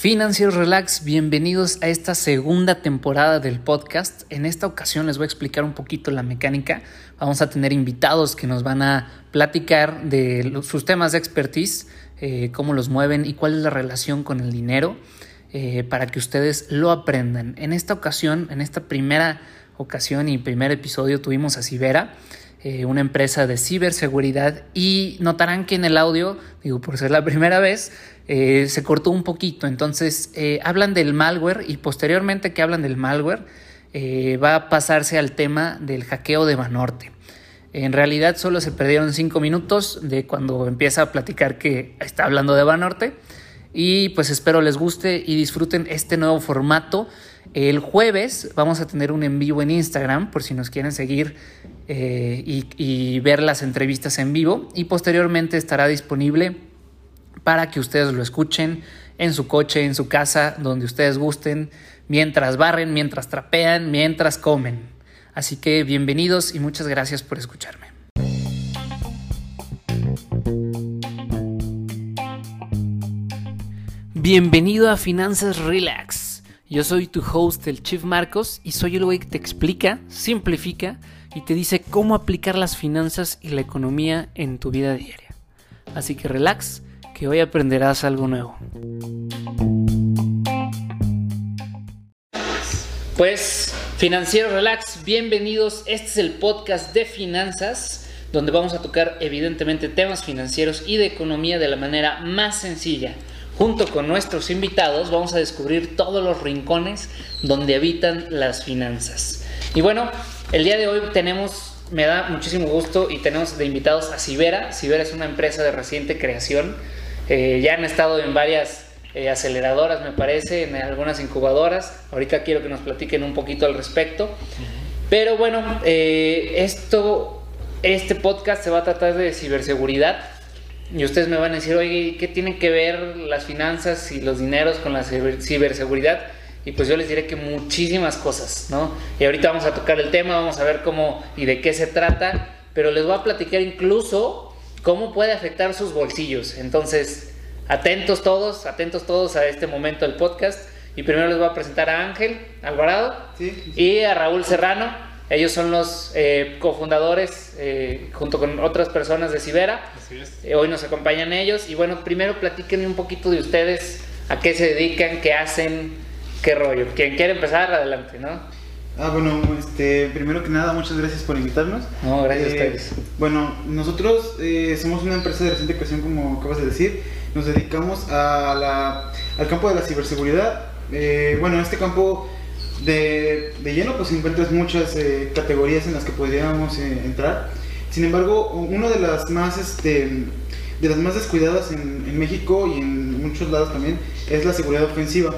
Financieros Relax, bienvenidos a esta segunda temporada del podcast. En esta ocasión les voy a explicar un poquito la mecánica. Vamos a tener invitados que nos van a platicar de sus temas de expertise, eh, cómo los mueven y cuál es la relación con el dinero eh, para que ustedes lo aprendan. En esta ocasión, en esta primera ocasión y primer episodio tuvimos a Sibera. Eh, una empresa de ciberseguridad y notarán que en el audio, digo por ser la primera vez, eh, se cortó un poquito. Entonces eh, hablan del malware y posteriormente que hablan del malware va a pasarse al tema del hackeo de Banorte. En realidad solo se perdieron cinco minutos de cuando empieza a platicar que está hablando de Banorte. Y pues espero les guste y disfruten este nuevo formato. El jueves vamos a tener un en vivo en Instagram por si nos quieren seguir y, y ver las entrevistas en vivo. Y posteriormente estará disponible para que ustedes lo escuchen en su coche, en su casa, donde ustedes gusten, mientras barren, mientras trapean, mientras comen. Así que bienvenidos y muchas gracias por escucharme. Bienvenido a Finanzas Relax. Yo soy tu host, el Chief Marcos, y soy el güey que te explica, simplifica y te dice cómo aplicar las finanzas y la economía en tu vida diaria. Así que relax que hoy aprenderás algo nuevo. Pues, Financiero Relax, bienvenidos. Este es el podcast de finanzas, donde vamos a tocar evidentemente temas financieros y de economía de la manera más sencilla. Junto con nuestros invitados vamos a descubrir todos los rincones donde habitan las finanzas. Y bueno, el día de hoy tenemos, me da muchísimo gusto y tenemos de invitados a Sibera. Sibera es una empresa de reciente creación eh, ya han estado en varias eh, aceleradoras, me parece, en algunas incubadoras. Ahorita quiero que nos platiquen un poquito al respecto. Pero bueno, eh, esto, este podcast se va a tratar de ciberseguridad. Y ustedes me van a decir, oye, ¿qué tienen que ver las finanzas y los dineros con la ciberseguridad? Y pues yo les diré que muchísimas cosas, ¿no? Y ahorita vamos a tocar el tema, vamos a ver cómo y de qué se trata, pero les voy a platicar incluso cómo puede afectar sus bolsillos. Entonces, atentos todos, atentos todos a este momento del podcast. Y primero les voy a presentar a Ángel Alvarado y a Raúl Serrano. Ellos son los eh, cofundadores eh, junto con otras personas de Cibera. Eh, hoy nos acompañan ellos. Y bueno, primero platíquenme un poquito de ustedes, a qué se dedican, qué hacen, qué rollo. Quien quiere empezar, adelante, ¿no? Ah, bueno, este, primero que nada, muchas gracias por invitarnos. No, gracias a eh, ustedes. Bueno, nosotros eh, somos una empresa de reciente creación, como acabas de decir. Nos dedicamos a la, al campo de la ciberseguridad. Eh, bueno, en este campo de, de, lleno, pues encuentras muchas categorías en las que podríamos entrar. Sin embargo, una de las más, este, de las más descuidadas en, en México y en muchos lados también es la seguridad ofensiva.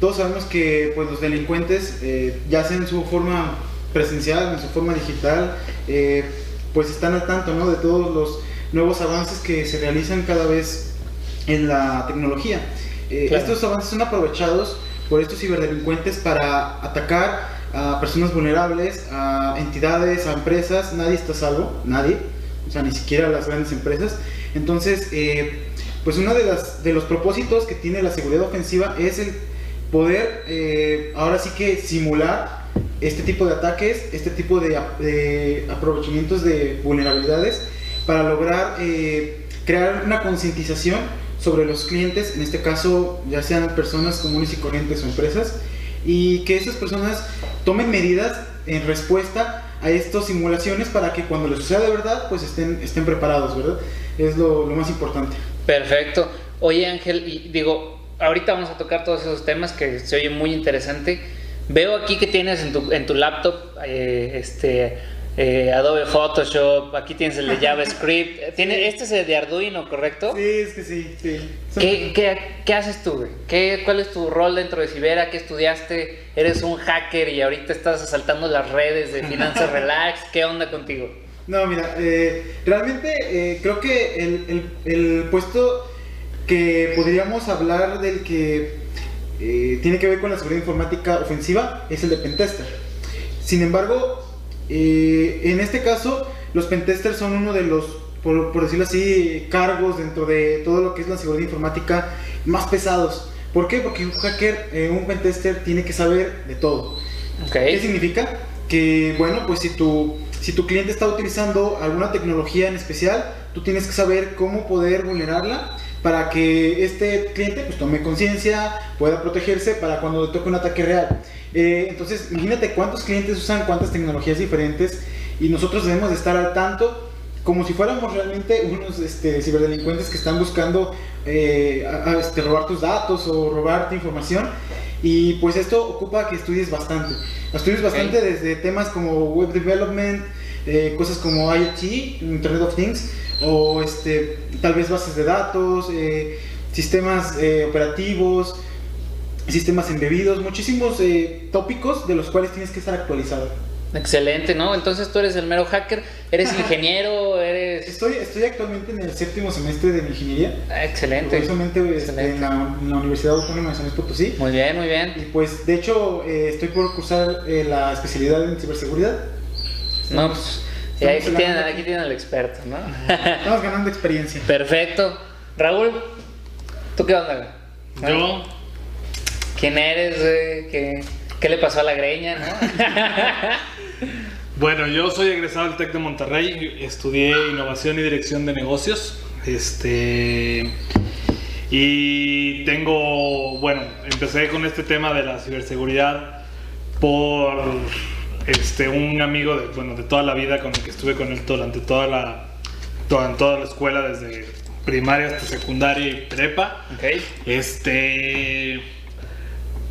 Todos sabemos que pues, los delincuentes, eh, ya sea en su forma presencial, en su forma digital, eh, pues están al tanto ¿no? de todos los nuevos avances que se realizan cada vez en la tecnología. Eh, estos avances son aprovechados por estos ciberdelincuentes para atacar a personas vulnerables, a entidades, a empresas. Nadie está salvo, nadie, o sea, ni siquiera las grandes empresas. Entonces, pues uno de, las, de los propósitos que tiene la seguridad ofensiva es el poder eh, ahora sí que simular este tipo de ataques, este tipo de, aprovechamientos de vulnerabilidades para lograr eh, crear una concientización sobre los clientes, en este caso ya sean personas comunes y corrientes o empresas, y que esas personas tomen medidas en respuesta a estas simulaciones para que cuando les suceda de verdad, pues estén, estén preparados, ¿verdad? Es lo, lo más importante. Perfecto. Oye Ángel, y digo, ahorita vamos a tocar todos esos temas que se oye muy interesante. Veo aquí que tienes en tu, en tu laptop eh, este, eh, Adobe Photoshop, aquí tienes el de JavaScript. ¿Tiene, este es el de Arduino, ¿correcto? Sí, es que sí, sí. ¿Qué, qué, qué haces tú, ¿Qué, ¿Cuál es tu rol dentro de Cibera? ¿Qué estudiaste? ¿Eres un hacker y ahorita estás asaltando las redes de Finanzas Relax? ¿Qué onda contigo? No, mira, eh, realmente creo que el, el, el puesto que podríamos hablar del que eh, tiene que ver con la seguridad informática ofensiva es el de pentester. Sin embargo, eh, en este caso, los pentesters son uno de los, por, decirlo así, cargos dentro de todo lo que es la seguridad informática más pesados. ¿Por qué? Porque un hacker, eh, un pentester tiene que saber de todo. ¿Qué significa? Que, bueno, pues si tu, si tu cliente está utilizando alguna tecnología en especial, tú tienes que saber cómo poder vulnerarla para que este cliente pues, tome conciencia, pueda protegerse para cuando le toque un ataque real. Eh, entonces, imagínate cuántos clientes usan cuántas tecnologías diferentes y nosotros debemos de estar al tanto como si fuéramos realmente unos este, ciberdelincuentes que están buscando eh, este, robar tus datos o robarte información. Y pues esto ocupa que estudies bastante. Estudies bastante desde temas como web development, eh, cosas como IoT, Internet of Things, o este, tal vez bases de datos, eh, sistemas operativos, sistemas embebidos, muchísimos tópicos de los cuales tienes que estar actualizado. Excelente, ¿no? Entonces tú eres el mero hacker, eres ingeniero, eres... Estoy, estoy actualmente en el séptimo semestre de mi ingeniería. Ah, excelente. Este, Excelente. En, la, Universidad Autónoma de San Luis Potosí. Muy bien, muy bien. Y pues de hecho eh, estoy por cursar eh, la especialidad en ciberseguridad. no, pues aquí, tienen, aquí tienen al experto, ¿no? Estamos ganando experiencia. Perfecto. Raúl, ¿tú qué onda? Yo... ¿Quién eres? ¿Qué, ¿Qué le pasó a la greña, no? Bueno, yo soy egresado del TEC de Monterrey, estudié innovación y dirección de negocios. Este. Y tengo, bueno, empecé con este tema de la ciberseguridad por este, un amigo de, bueno, de toda la vida con el que estuve con él durante toda la, toda, toda la escuela, desde primaria hasta secundaria y prepa. Okay. Este,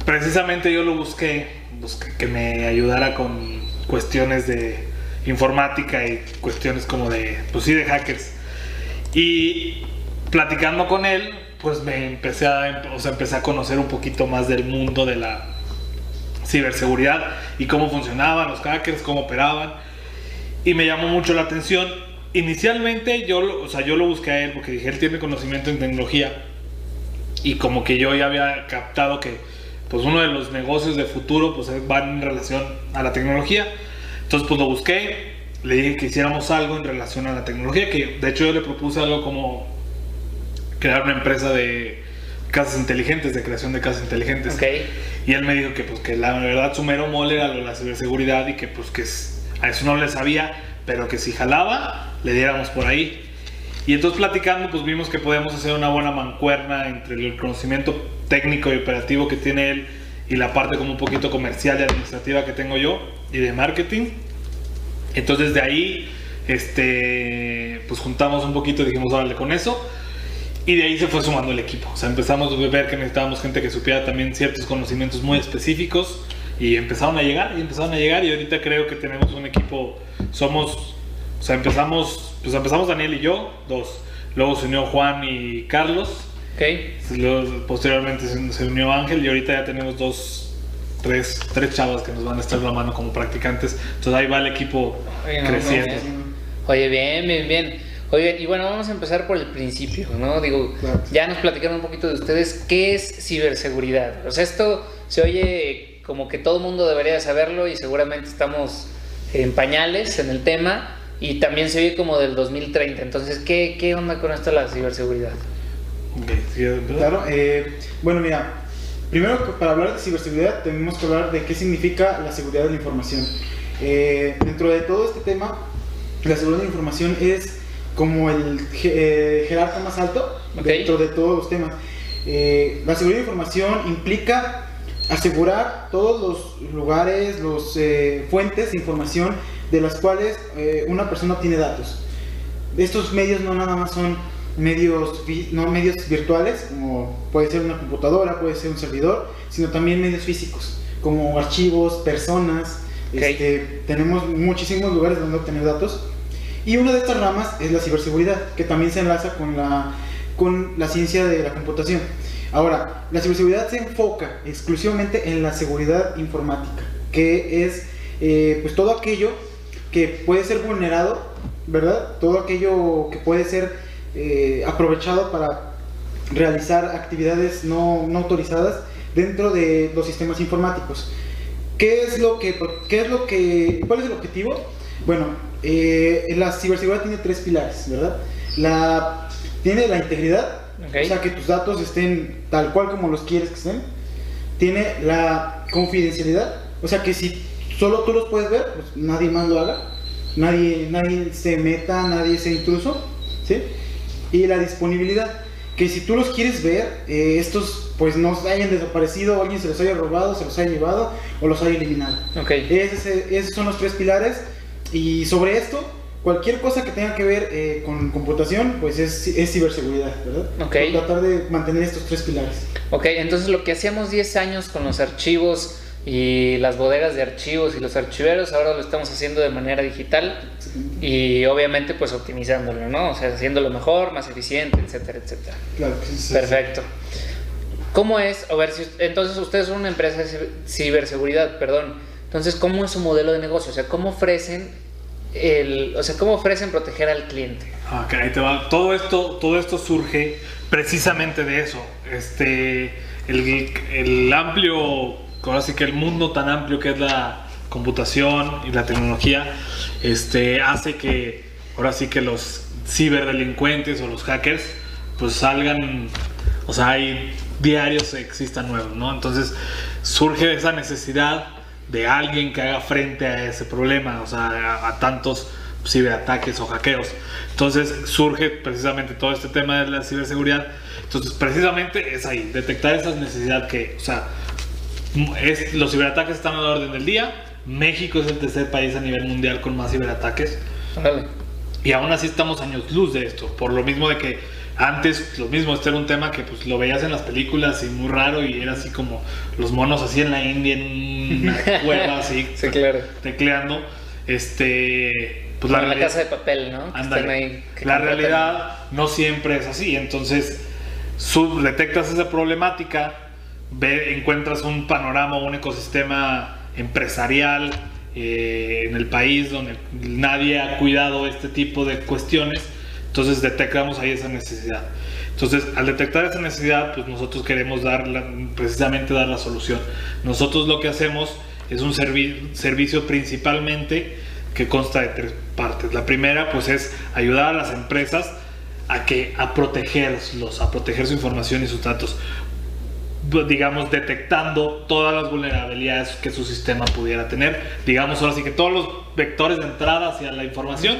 precisamente yo lo busqué, busqué que me ayudara con cuestiones de informática y cuestiones como de, pues sí, de hackers. Y platicando con él, pues me empecé a, o sea, empecé a conocer un poquito más del mundo de la ciberseguridad y cómo funcionaban los hackers, cómo operaban. Y me llamó mucho la atención. Inicialmente yo, o sea, yo lo busqué a él porque dije, él tiene conocimiento en tecnología. Y como que yo ya había captado que pues uno de los negocios de futuro pues va en relación a la tecnología. Entonces pues lo busqué, le dije que hiciéramos algo en relación a la tecnología, que de hecho yo le propuse algo como crear una empresa de casas inteligentes, de creación de casas inteligentes. Okay. Y él me dijo que pues que la verdad su mero mole era la ciberseguridad y que pues que a eso no le sabía, pero que si jalaba, le diéramos por ahí. Y entonces platicando, pues vimos que podíamos hacer una buena mancuerna entre el conocimiento técnico y operativo que tiene él y la parte como un poquito comercial y administrativa que tengo yo y de marketing. Entonces de ahí, este, pues juntamos un poquito y dijimos, órale con eso. Y de ahí se fue sumando el equipo. O sea, empezamos a ver que necesitábamos gente que supiera también ciertos conocimientos muy específicos y empezaron a llegar y empezaron a llegar y ahorita creo que tenemos un equipo, somos, o sea, empezamos, pues empezamos Daniel y yo, dos. Luego se unió Juan y Carlos Okay. Luego, posteriormente se, unió Ángel y ahorita ya tenemos dos, tres, tres chavas que nos van a estar la mano como practicantes. Entonces ahí va el equipo creciendo. Oye, bien, bien, bien. Oye, y bueno, vamos a empezar por el principio, ¿no? Digo, ya nos platicaron un poquito de ustedes qué es ciberseguridad. O sea, esto se oye como que todo el mundo debería saberlo y seguramente estamos en pañales en el tema y también se oye como del 2030. Entonces, ¿qué, qué onda con esto de la ciberseguridad? claro, eh, bueno, mira, primero para hablar de ciberseguridad tenemos que hablar de qué significa la seguridad de la información. Eh, dentro de todo este tema, la seguridad de la información es como el eh, jerarca más alto dentro de todos los temas. la seguridad de información implica asegurar todos los lugares, las fuentes de información de las cuales una persona tiene datos. Estos medios no nada más son medios, no medios virtuales, como puede ser una computadora, puede ser un servidor, sino también medios físicos, como archivos, personas. Este, tenemos muchísimos lugares donde obtener datos. Y una de estas ramas es la ciberseguridad, que también se enlaza con la, con la ciencia de la computación. Ahora, la ciberseguridad se enfoca exclusivamente en la seguridad informática, que es eh, pues todo aquello que puede ser vulnerado, ¿verdad? Todo aquello que puede ser eh, aprovechado para realizar actividades no, no, autorizadas dentro de los sistemas informáticos. ¿Qué es lo que, qué es lo que, cuál es el objetivo? Bueno, eh, la ciberseguridad tiene tres pilares, ¿verdad? La, tiene la integridad, Ok. o sea que tus datos estén tal cual como los quieres que estén. Tiene la confidencialidad, o sea que si solo tú los puedes ver, pues nadie más lo haga, nadie, nadie se meta, nadie sea intruso, ¿sí? Y la disponibilidad, que si tú los quieres ver, eh, estos pues no hayan desaparecido, o alguien se los haya robado, se los haya llevado o los haya eliminado. Ok. Ese- esos son los tres pilares. Y sobre esto, cualquier cosa que tenga que ver eh, con computación, pues es, es ciberseguridad, ¿verdad? Ok. Tratar de mantener estos tres pilares. Ok, entonces lo que hacíamos 10 años con los archivos y las bodegas de archivos y los archiveros, ahora lo estamos haciendo de manera digital y obviamente pues optimizándolo, ¿no? O sea, haciéndolo mejor, más eficiente, etcétera, etcétera. Claro que sí. Perfecto. ¿Cómo es? A ver, si, entonces ustedes son una empresa de ciber- ciberseguridad, perdón. Entonces, ¿cómo es su modelo de negocio? O sea, ¿cómo ofrecen el, o sea, cómo ofrecen proteger al cliente? Ok, ahí. Todo esto, todo esto surge precisamente de eso. Este, el, el amplio, ahora sí que el mundo tan amplio que es la computación y la tecnología, este, hace que ahora sí que los ciberdelincuentes o los hackers, pues salgan, o sea, hay diarios existan nuevos, ¿no? Entonces surge esa necesidad de alguien que haga frente a ese problema, o sea, a, a tantos ciberataques o hackeos. Entonces surge precisamente todo este tema de la ciberseguridad. Entonces precisamente es ahí, detectar esa necesidad que, o sea, es, los ciberataques están a la orden del día. México es el tercer país a nivel mundial con más ciberataques. Órale. Y aún así estamos años luz de esto. Por lo mismo de que antes, lo mismo, este era un tema que pues lo veías en las películas y muy raro y era así como los monos así en la India en una cueva así Sí, claro. tecleando. Este, pues Como la realidad- casa de papel, ¿no? Están ahí, la realidad no siempre es así. Entonces, sub- detectas esa problemática, ve, encuentras un panorama, un ecosistema empresarial eh, en el país donde nadie ha cuidado este tipo de cuestiones. Entonces detectamos ahí esa necesidad. Entonces, al detectar esa necesidad, pues nosotros queremos dar la- precisamente dar la solución. Nosotros lo que hacemos es un servi- servicio principalmente que consta de tres partes. La primera, pues, es ayudar a las empresas a que a protegerlos, a proteger su información y sus datos. Digamos, detectando todas las vulnerabilidades que su sistema pudiera tener. Digamos, ahora sí que todos los vectores de entrada hacia la información,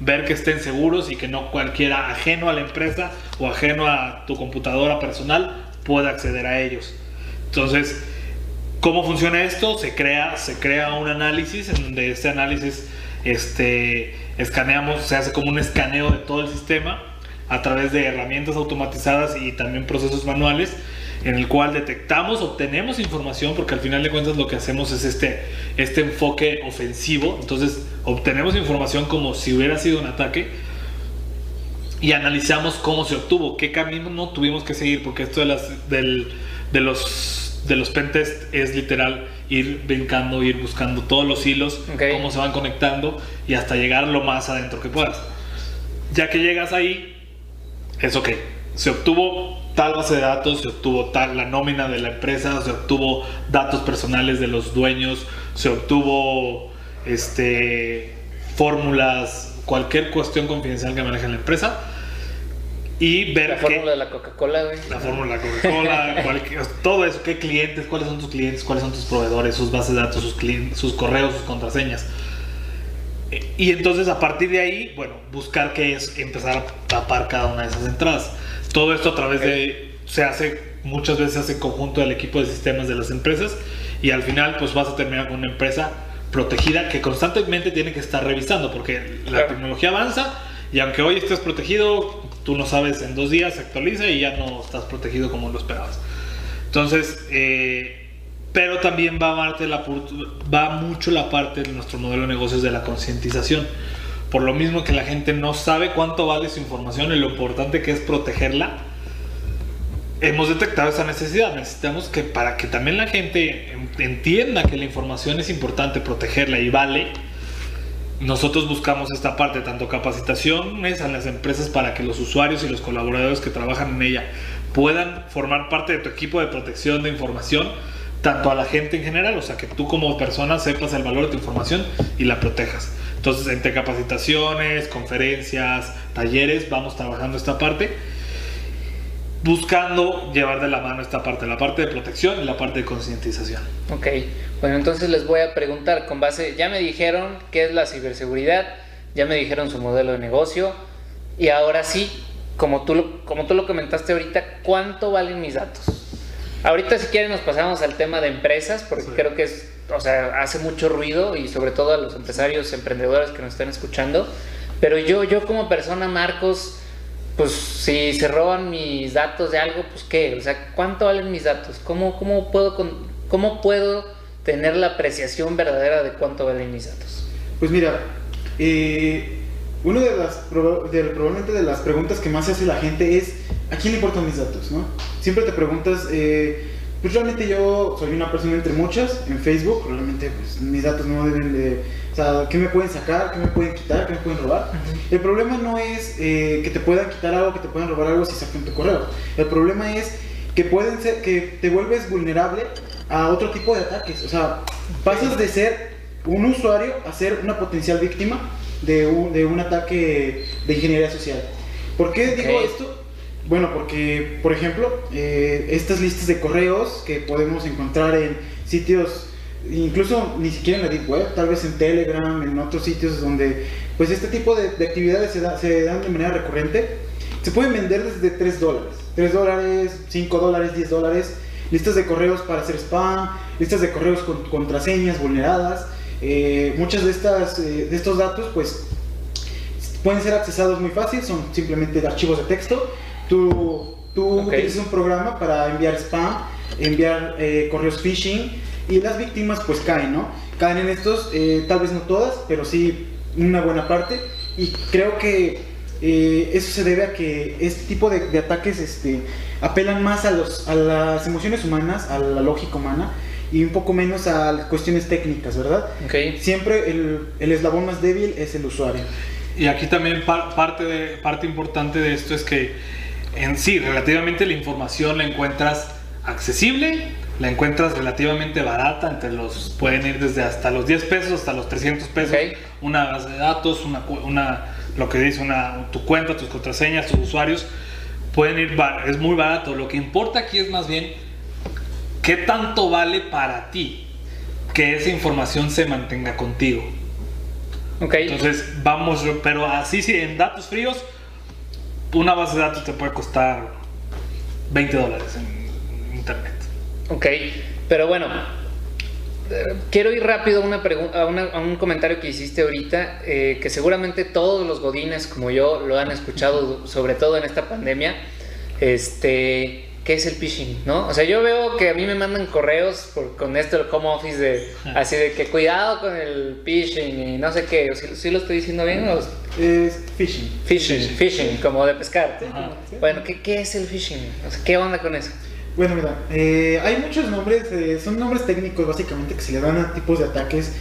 ver que estén seguros y que no cualquiera ajeno a la empresa o ajeno a tu computadora personal pueda acceder a ellos. Entonces, ¿cómo funciona esto? Se crea, se crea un análisis en donde este análisis este, escaneamos, se hace como un escaneo de todo el sistema a través de herramientas automatizadas y también procesos manuales en el cual detectamos, obtenemos información, porque al final de cuentas lo que hacemos es este, este enfoque ofensivo, entonces obtenemos información como si hubiera sido un ataque y analizamos cómo se obtuvo, qué camino no tuvimos que seguir, porque esto de, las, del, de los de los pentest es literal ir brincando, ir buscando todos los hilos, cómo se van conectando y hasta llegar lo más adentro que puedas. Ya que llegas ahí, es ok. Se obtuvo tal base de datos, se obtuvo tal la nómina de la empresa, se obtuvo datos personales de los dueños, se obtuvo este fórmulas, cualquier cuestión confidencial que maneje la empresa y ver La fórmula de la Coca-Cola, güey. la fórmula Coca-Cola, cualquier- todo eso, qué clientes, cuáles son tus clientes, cuáles son tus proveedores, sus bases de datos, sus, sus correos, sus contraseñas. Eh, Y entonces a partir de ahí, bueno, buscar qué es empezar a tapar cada una de esas entradas. Todo esto a través de, se hace, muchas veces se hace en conjunto del equipo de sistemas de las empresas y al final pues vas a terminar con una empresa protegida que constantemente tiene que estar revisando porque la Claro. tecnología avanza y aunque hoy estés protegido, tú no sabes, en dos días se actualiza y ya no estás protegido como lo esperabas. Entonces, eh, pero también va, parte la, va mucho la parte de nuestro modelo de negocios de la concientización. Por lo mismo que la gente no sabe cuánto vale su información y lo importante que es protegerla, hemos detectado esa necesidad. Necesitamos que para que también la gente en- entienda que la información es importante protegerla y vale, nosotros buscamos esta parte, tanto capacitaciones a las empresas para que los usuarios y los colaboradores que trabajan en ella puedan formar parte de tu equipo de protección de información, tanto a la gente en general, o sea, que tú como persona sepas el valor de tu información y la protejas. Entonces, entre capacitaciones, conferencias, talleres, vamos trabajando esta parte. buscando llevar de la mano esta parte, la parte de protección y la parte de concientización. Ok, bueno, entonces les voy a preguntar con base, ya me dijeron qué es la ciberseguridad, ya me dijeron su modelo de negocio y ahora sí, como tú, lo- como tú lo comentaste ahorita, ¿cuánto valen mis datos? Ahorita si quieren nos pasamos al tema de empresas porque Sí. creo que es, o sea, hace mucho ruido y sobre todo a los empresarios, emprendedores que nos están escuchando, pero yo, yo como persona, Marcos, pues si se roban mis datos de algo, pues qué, o sea, ¿cuánto valen mis datos? ¿Cómo, cómo, puedo, con- cómo puedo tener la apreciación verdadera de cuánto valen mis datos? Pues mira, eh, una de las probablemente de las preguntas que más se hace la gente es ¿a quién le importan mis datos? ¿no? Siempre te preguntas, eh, pues realmente yo soy una persona entre muchas en Facebook, realmente pues, mis datos no deben de, o sea, ¿qué me pueden sacar? ¿Qué me pueden quitar? ¿Qué me pueden robar? El problema no es eh, que te puedan quitar algo, que te puedan robar algo si sacan tu correo. El problema es que pueden ser, que te vuelves vulnerable a otro tipo de ataques. O sea, pasas de ser un usuario a ser una potencial víctima de un, de un ataque de ingeniería social. ¿Por qué digo Ok. esto? Bueno, porque, por ejemplo, eh, estas listas de correos que podemos encontrar en sitios, incluso ni siquiera en la Deep Web, tal vez en Telegram, en otros sitios donde, pues este tipo de, de actividades se, da- se dan de manera recurrente, se pueden vender desde 3 dólares. 3 dólares, 5 dólares, 10 dólares. Listas de correos para hacer spam, listas de correos con contraseñas vulneradas. Eh, muchas de, estas, eh, de estos datos, pues, pueden ser accesados muy fácil, son simplemente archivos de texto. Tú, tú Ok. utilizas un programa para enviar spam, enviar eh, correos phishing y las víctimas pues caen, ¿no? Caen en estos, eh, tal vez no todas, pero sí una buena parte. Y creo que eh, eso se debe a que este tipo de, de ataques este, apelan más a, los, a las emociones humanas, a la lógica humana y un poco menos a cuestiones técnicas, ¿verdad? Ok. Siempre el, el eslabón más débil es el usuario. Y aquí también par- parte, de, parte importante de esto es que en sí, relativamente la información la encuentras accesible, la encuentras relativamente barata, entre los pueden ir desde hasta los 10 pesos hasta los 300 pesos, una base de datos, una, una lo que dice una tu cuenta, tus contraseñas, tus usuarios pueden ir bar- es muy barato. Lo que importa aquí es más bien qué tanto vale para ti que esa información se mantenga contigo. Ok. Entonces, vamos, pero así sí, en datos fríos, una base de datos te puede costar 20 dólares en internet. Ok, pero bueno, eh, quiero ir rápido a, una a, a un comentario que hiciste ahorita, eh, que seguramente todos los godines como yo lo han escuchado, sobre todo en esta pandemia, este, ¿qué es el phishing? ¿no? O sea, yo veo que a mí me mandan correos por- con esto del home office, de, así de que cuidado con el phishing y no sé qué, ¿sí, sí lo estoy diciendo bien? ¿O- Es phishing. Phishing, Phishing. phishing, como de pescar. Bueno, ¿qué, ¿qué es el phishing? O sea, ¿qué onda con eso? Bueno, mira, eh, hay muchos nombres, eh, son nombres técnicos básicamente que se le dan a tipos de ataques.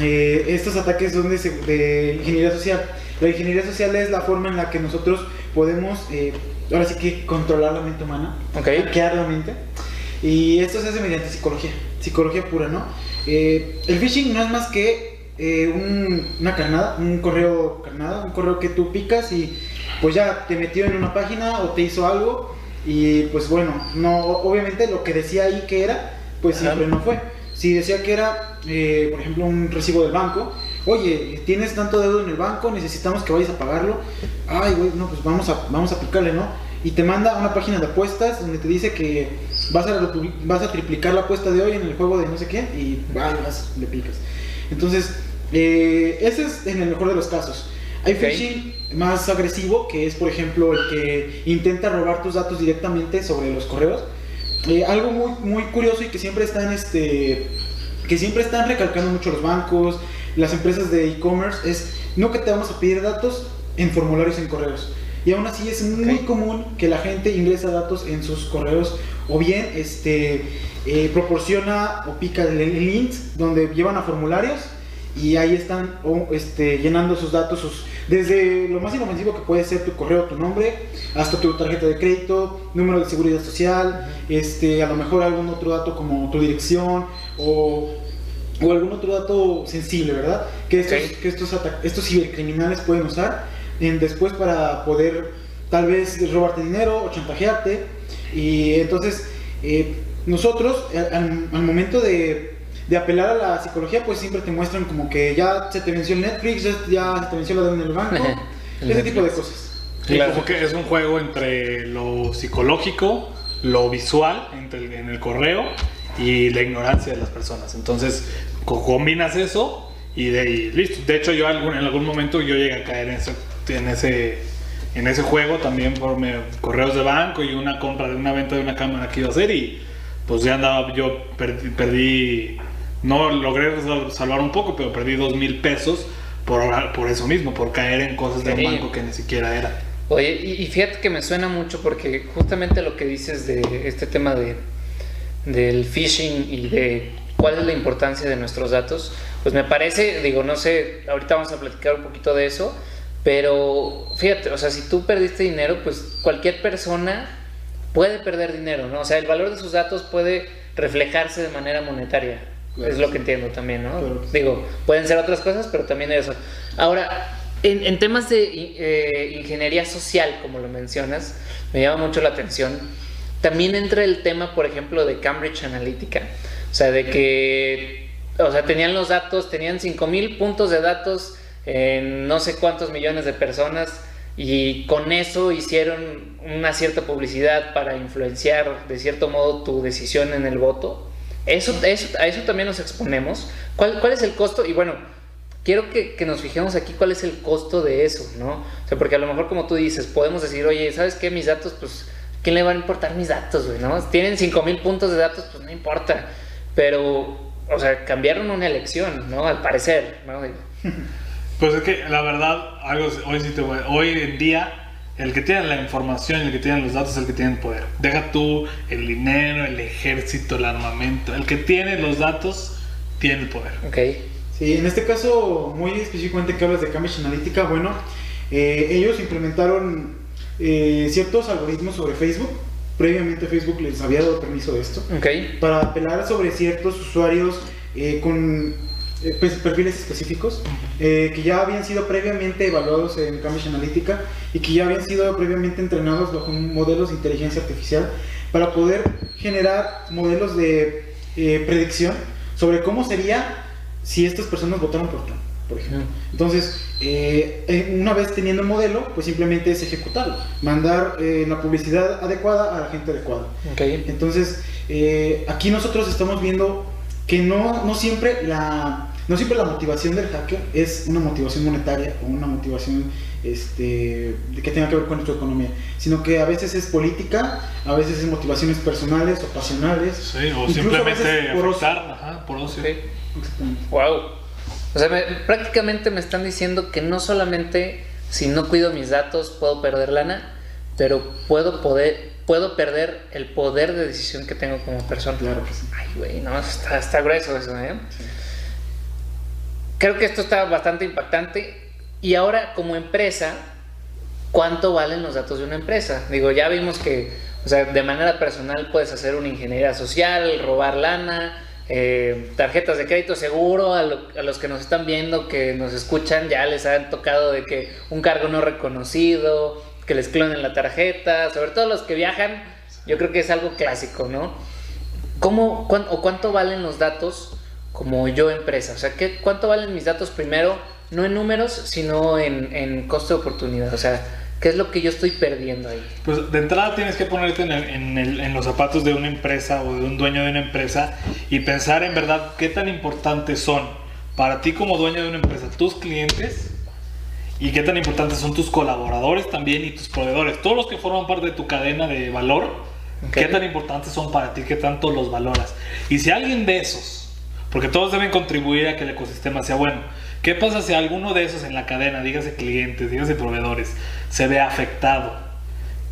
Eh, estos ataques son de, de ingeniería social. La ingeniería social es la forma en la que nosotros podemos, eh, ahora sí que controlar la mente humana, Ok. hackear la mente. Y esto se hace mediante psicología, psicología pura, ¿no? Eh, el phishing no es más que eh, un- una carnada, un correo carnada, un correo que tú picas y pues ya te metió en una página o te hizo algo y pues bueno, no, obviamente lo que decía ahí que era, pues Ajá. siempre no fue. Si decía que era, eh, por ejemplo, un recibo del banco, oye, tienes tanto deuda en el banco, necesitamos que vayas a pagarlo. Ay, güey, no, pues vamos a, vamos a aplicarle, ¿no? Y te manda a una página de apuestas donde te dice que vas a, vas a triplicar la apuesta de hoy en el juego de no sé qué y vas, le picas. Entonces, eh, ese es en el mejor de los casos. Hay phishing más agresivo, que es, por ejemplo, el que intenta robar tus datos directamente sobre los correos. Eh, algo muy, muy curioso y que siempre están, este, que siempre están recalcando mucho los bancos, las empresas de e-commerce, es no que te vamos a pedir datos en formularios en correos. Y aún así es muy común que la gente ingresa datos en sus correos o bien este, eh, proporciona o pica links donde llevan a formularios y ahí están o, este, llenando sus datos, sus, desde lo más inofensivo que puede ser tu correo, tu nombre, hasta tu tarjeta de crédito, número de seguridad social, este, a lo mejor algún otro dato como tu dirección o, o algún otro dato sensible, ¿verdad? Que estos, Ok. que estos, estos cibercriminales pueden usar en- después para poder tal vez robarte dinero o chantajearte. Y entonces eh, nosotros al, al momento de, de, apelar a la psicología, pues siempre te muestran como que ya se te venció el Netflix, ya, se te venció la deuda en el banco, ese tipo de cosas. Claro. Como que es un juego entre lo psicológico, lo visual entre en el correo y la ignorancia de las personas. Entonces, combinas eso y de listo. De hecho, yo en algún momento yo llegué a caer en ese, en ese, en ese juego también por correos de banco y una compra de una venta de una cámara que iba a hacer y pues ya andaba, yo perdí, no logré salvar un poco, pero perdí dos mil pesos por, por eso mismo, por caer en cosas de un banco que ni siquiera era. Oye, y, fíjate que me suena mucho porque justamente lo que dices de este tema de, del phishing y de cuál es la importancia de nuestros datos, pues me parece, digo, no sé, ahorita vamos a platicar un poquito de eso, pero fíjate, o sea, si tú perdiste dinero, pues cualquier persona puede perder dinero, ¿no? O sea, el valor de sus datos puede reflejarse de manera monetaria. es lo que entiendo también, ¿no? Digo, pueden ser otras cosas, pero también eso. Ahora, en, temas de eh, ingeniería social, como lo mencionas, me llama mucho la atención. También entra el tema, por ejemplo, de Cambridge Analytica. O sea, de que, o sea, tenían los datos, tenían 5000 puntos de datos en no sé cuántos millones de personas y con eso hicieron una cierta publicidad para influenciar de cierto modo tu decisión en el voto. Eso, eso, a eso también nos exponemos. ¿Cuál, ¿Cuál es el costo? Y bueno, quiero que, que, nos fijemos aquí cuál es el costo de eso, ¿no? O sea, porque a lo mejor como tú dices, podemos decir, oye, ¿sabes qué? Mis datos, pues, ¿quién le va a importar mis datos, güey? ¿no? Tienen 5000 puntos de datos, pues no importa. Pero, o sea, cambiaron una elección, ¿no? Al parecer, ¿no? Pues es que la verdad, algo, hoy, sí te voy, hoy en día, el que tiene la información, el que tiene los datos es el que tiene el poder. Deja tú el dinero, el ejército, el armamento. El que tiene los datos tiene el poder. Ok. Sí, en este caso, muy específicamente que hablas de Cambridge Analytica, bueno, eh, ellos implementaron eh, ciertos algoritmos sobre Facebook. Previamente Facebook les había dado permiso de esto. Para apelar sobre ciertos usuarios eh, con eh, pues, perfiles específicos que ya habían sido previamente evaluados en Cambridge Analytica y que ya habían sido previamente entrenados bajo modelos de inteligencia artificial para poder generar modelos de predicción sobre cómo sería si estas personas votaron por Trump por ejemplo. Entonces, eh, eh, una vez teniendo el modelo, pues simplemente es ejecutarlo, mandar eh, la publicidad adecuada a la gente adecuada. Entonces, aquí nosotros estamos viendo que no, no, siempre la, no siempre la motivación del hacker es una motivación monetaria o una motivación este, que tenga que ver con nuestra economía, sino que a veces es política, a veces es motivaciones personales o pasionales. Sí, o simplemente afectar, por ocio. Wow. O sea, prácticamente me están diciendo que no solamente si no cuido mis datos puedo perder lana, pero puedo poder puedo perder el poder de decisión que tengo como persona. Claro que Ay, güey, no, está, está grueso eso, ¿eh? Creo que esto está bastante impactante. Y ahora, como empresa, ¿cuánto valen los datos de una empresa? Digo, ya vimos que, o sea, de manera personal puedes hacer una ingeniería social, robar lana, eh, tarjetas de crédito seguro a, los que nos están viendo, que nos escuchan, ya les han tocado de que un cargo no reconocido, que les clonen la tarjeta, sobre todo los que viajan, yo creo que es algo clásico, ¿no? ¿Cómo o cuánto valen los datos como yo empresa? O sea, ¿qué, ¿cuánto valen mis datos primero? No en números, sino en, en costo de oportunidad. O sea, ¿Qué es lo que yo estoy perdiendo ahí? Pues de entrada tienes que ponerte en, los zapatos de una empresa o de un dueño de una empresa y pensar en verdad qué tan importantes son para ti como dueño de una empresa tus clientes y qué tan importantes son tus colaboradores también y tus proveedores, todos los que forman parte de tu cadena de valor, qué tan importantes son para ti, qué tanto los valoras. Y si alguien de esos, porque todos deben contribuir a que el ecosistema sea bueno, ¿qué pasa si alguno de esos en la cadena, dígase clientes, dígase proveedores, se ve afectado.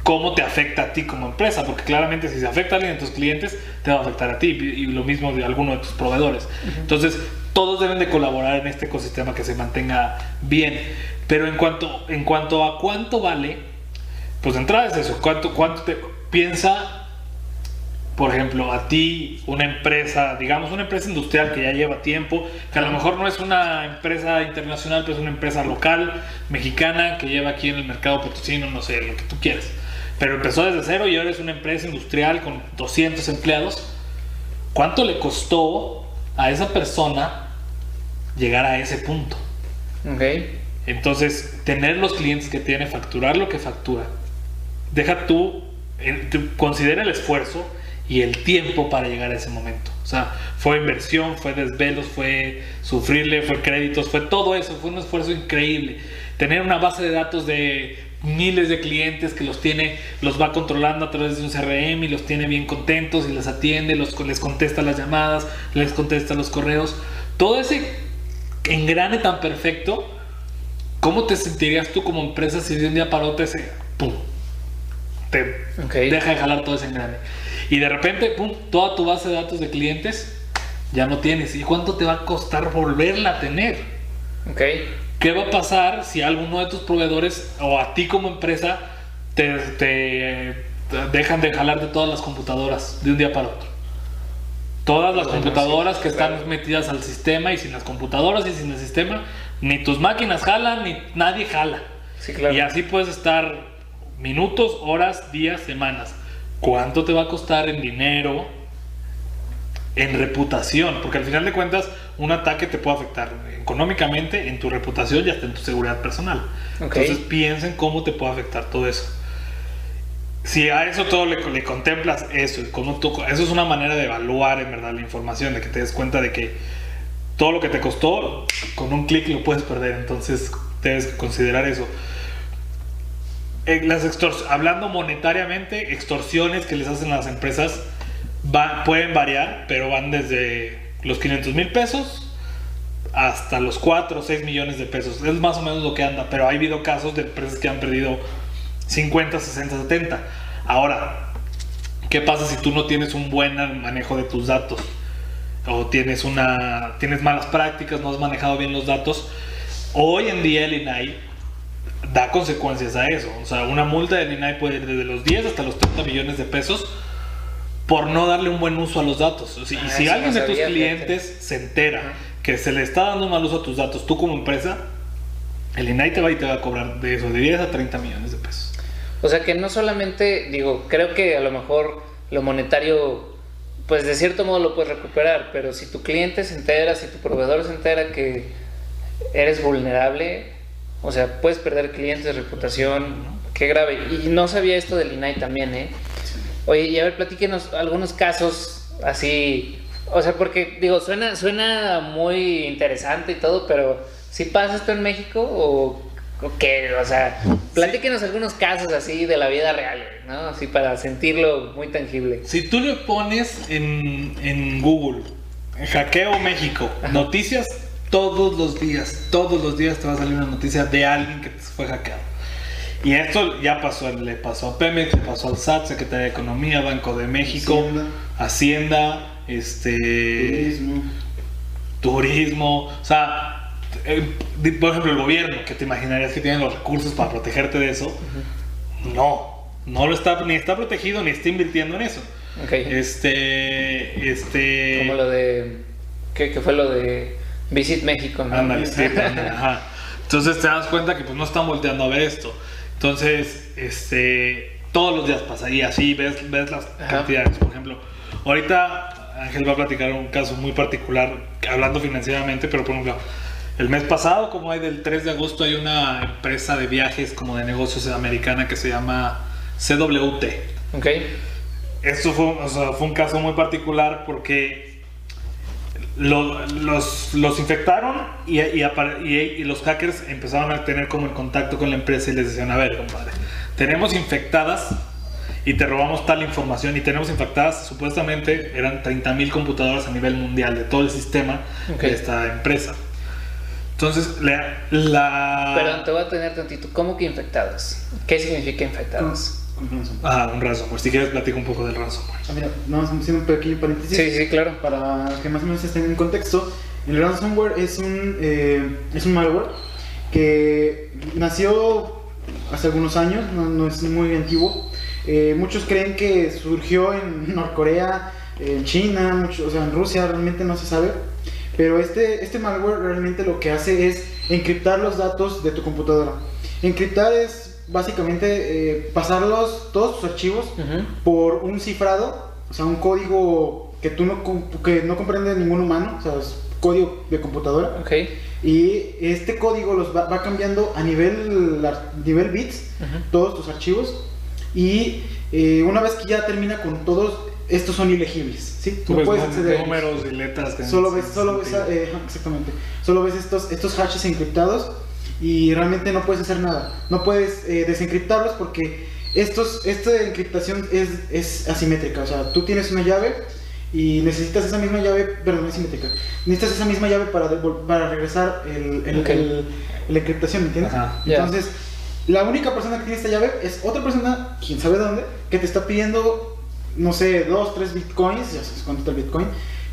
¿Cómo te afecta a ti como empresa? Porque claramente si se afecta a alguien de tus clientes, te va a afectar a ti y lo mismo de alguno de tus proveedores. Entonces, todos deben de colaborar en este ecosistema que se mantenga bien. Pero en cuanto, en cuanto a cuánto vale, pues de entrada es eso. ¿Cuánto, cuánto te piensa por ejemplo, a ti, una empresa, digamos una empresa industrial que ya lleva tiempo, que a lo mejor no es una empresa internacional, pero es una empresa local, mexicana, que lleva aquí en el mercado potosino, no sé, lo que tú quieras. Pero empezó desde cero y ahora es una empresa industrial con 200 empleados. ¿Cuánto le costó a esa persona llegar a ese punto? Ok. Entonces, tener los clientes que tiene, facturar lo que factura, deja tú, tú considera el esfuerzo y el tiempo para llegar a ese momento. O sea, fue inversión, fue desvelos, fue sufrirle, fue créditos, fue todo eso, fue un esfuerzo increíble. Tener una base de datos de miles de clientes que los tiene, los va controlando a través de un CRM y los tiene bien contentos y les atiende, los, les contesta las llamadas, les contesta los correos. Todo ese engrane tan perfecto ¿Cómo te sentirías tú como empresa si de un día para otro ese, pum, te Ok. deja de jalar todo ese engrane? Y de repente, pum, toda tu base de datos de clientes ya no tienes. ¿Y cuánto te va a costar volverla a tener? Ok. ¿Qué va a pasar si alguno de tus proveedores o a ti como empresa te, te- te dejan de jalar de todas las computadoras de un día para otro? Todas las Bueno, computadoras sí, que están claro. metidas al sistema y sin las computadoras y sin el sistema, ni tus máquinas jalan, ni nadie jala. Sí, claro. Y así puedes estar minutos, horas, días, semanas. ¿Cuánto te va a costar en dinero, en reputación? Porque al final de cuentas, un ataque te puede afectar económicamente, en tu reputación y hasta en tu seguridad personal. Entonces piensen cómo te puede afectar todo eso. Si a eso todo le, le contemplas eso, y cómo tú- eso es una manera de evaluar en verdad la información, de que te des cuenta de que todo lo que te costó, con un clic lo puedes perder. Entonces debes considerar eso. Eh, las hablando monetariamente, extorsiones que les hacen las empresas va- pueden variar, pero van desde los 500 mil pesos hasta los 4 o 6 millones de pesos. Es más o menos lo que anda, pero ha habido casos de empresas que han perdido 50, 60, 70. Ahora, ¿qué pasa si tú no tienes un buen manejo de tus datos? O tienes, una, tienes malas prácticas, no has manejado bien los datos. Hoy en día el INAI da consecuencias a eso. O sea, una multa del INAI puede ir desde los 10 hasta los 30 millones de pesos por no darle un buen uso a los datos. O sea, y Ah, si alguien no de tus clientes se entera que se le está dando mal uso a tus datos, tú como empresa, el INAI te va y te va a cobrar de eso, de 10 a 30 millones de pesos. O sea que no solamente, digo, creo que a lo mejor lo monetario, pues de cierto modo lo puedes recuperar, pero si tu cliente se entera, si tu proveedor se entera que eres vulnerable, o sea, puedes perder clientes, reputación, qué grave. Y no sabía esto del INAI también, ¿eh? Oye, y a ver, platíquenos algunos casos así, o sea, porque digo, suena, suena muy interesante y todo, pero ¿sí pasa esto en México o, o qué? O sea, platíquenos algunos casos así de la vida real, ¿no? Así para sentirlo muy tangible. Si tú le pones en, en Google, hackeo México, noticias todos los días, todos los días te va a salir una noticia de alguien que fue hackeado. Y esto ya pasó, le pasó a Pemex, le pasó al SAT, Secretaría de Economía, Banco de México, Hacienda. Hacienda, este, Turismo. turismo, o sea, eh, por ejemplo, el gobierno, que te imaginarías que tiene los recursos para protegerte de eso, no, no lo está, ni está protegido ni está invirtiendo en eso. Ok. Este, este, Como lo de. ¿Qué, qué fue lo de Visit México? ¿no? ándale, sí, ajá. Entonces te das cuenta que pues no están volteando a ver esto. Entonces, este, todos los días pasa y así ves, ves las Ajá. cantidades. Por ejemplo, ahorita Ángel va a platicar un caso muy particular, hablando financieramente, pero por ejemplo, el mes pasado, como hay del 3 de agosto, hay una empresa de viajes como de negocios americana que se llama CWT. Ok. Esto fue, o sea, fue un caso muy particular porque lo- los, los infectaron y, y y- y los hackers empezaron a tener como el contacto con la empresa y les decían, a ver, compadre, tenemos infectadas y te robamos tal información y tenemos infectadas, supuestamente eran 30.000 computadoras a nivel mundial de todo el sistema Ok. de esta empresa. Entonces, la... la Perdón, te voy a tener tantito. ¿Cómo que infectados? ¿Qué significa infectados? Ransomware. Ah, un ransomware. Si quieres, platico un poco del ransomware. Ah, mira, vamos a hacer un pequeño paréntesis. Sí, sí, claro. Para que más o menos estén en contexto, el ransomware es un, eh, es un malware que nació hace algunos años, no, no es muy antiguo. Eh, muchos creen que surgió en Norcorea, en China, mucho, o sea, en Rusia, realmente no se sabe. Pero este, este malware realmente lo que hace es encriptar los datos de tu computadora. Encriptar es básicamente eh, pasarlos, todos tus archivos, Ujú. por un cifrado, o sea, un código que tú no, que no comprende ningún humano, o sea, es código de computadora. Ok. Y este código los va, va cambiando a nivel, ar- nivel bits, Ujú. todos tus archivos. Y eh, una vez que ya termina con todos, estos son ilegibles. ¿sí? Tú No ves puedes acceder a números y letras. que Solo ves, solo ves, eh, exactamente. Solo ves estos, estos hashes encriptados y realmente no puedes hacer nada. No puedes eh, desencriptarlos porque estos, esta encriptación es, es asimétrica. O sea, tú tienes una llave y necesitas esa misma llave, perdón, es simétrica. Necesitas esa misma llave para, para regresar el, el- Ok. el- la encriptación, ¿me entiendes? Ajá. Ya. Entonces, la única persona que tiene esta llave es otra persona, quién sabe dónde, que te está pidiendo, no sé, dos, tres bitcoins, ya sabes cuánto está el bitcoin,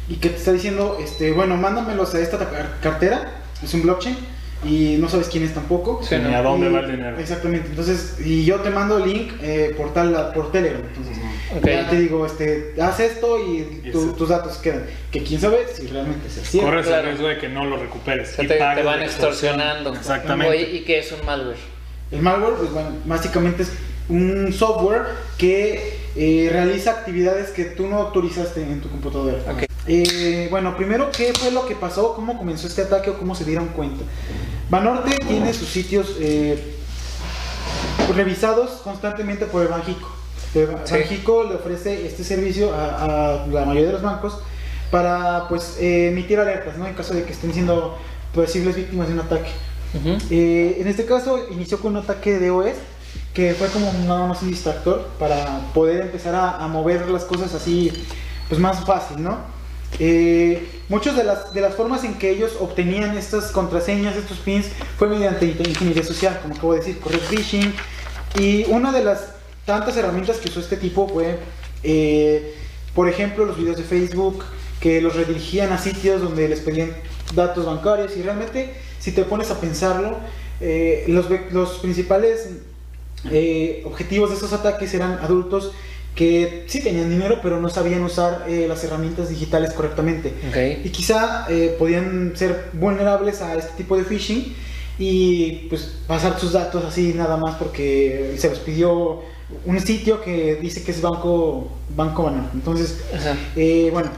y que te está diciendo, este, bueno, mándamelos a esta car- cartera, es un blockchain, y no sabes quién es tampoco. Sí, a dónde Y- va el dinero. Exactamente, entonces, y yo te mando el link eh, por, tal, por Telegram, entonces, ya te digo, este, haz esto y tu- tus datos quedan, que quién sabe si realmente es así. Corres Claro. el riesgo de que no lo recuperes. O sea, y te, van extorsionando. Exactamente. Oye, ¿y qué es un malware? El malware, pues bueno, básicamente es un software que eh, realiza actividades que tú no autorizaste en tu computadora. Ok. Eh, bueno, primero, ¿qué fue lo que pasó? ¿Cómo comenzó este ataque o cómo se dieron cuenta? Banorte tiene sus sitios eh, revisados constantemente por el Banjico. El Sí. Banjico le ofrece este servicio a, a la mayoría de los bancos para pues eh, emitir alertas, ¿no? En caso de que estén siendo posibles víctimas de un ataque. Ujú. Eh, en este caso inició con un ataque de OS que fue como nada más un distractor para poder empezar a, a mover las cosas así pues más fácil, ¿no? Eh, muchas de las, de las formas en que ellos obtenían estas contraseñas, estos pins, fue mediante ingeniería social, como acabo de decir, correr phishing. Y una de las tantas herramientas que usó este tipo fue, eh, por ejemplo, los videos de Facebook, que los redirigían a sitios donde les pedían datos bancarios. Y realmente, si te pones a pensarlo, eh, los, los principales eh, objetivos de estos ataques eran adultos que sí tenían dinero, pero no sabían usar eh, las herramientas digitales correctamente. Ok. Y quizá eh, podían ser vulnerables a este tipo de phishing y pues pasar sus datos así nada más porque se los pidió un sitio que dice que es banco banco Banorte. Entonces, eh, bueno,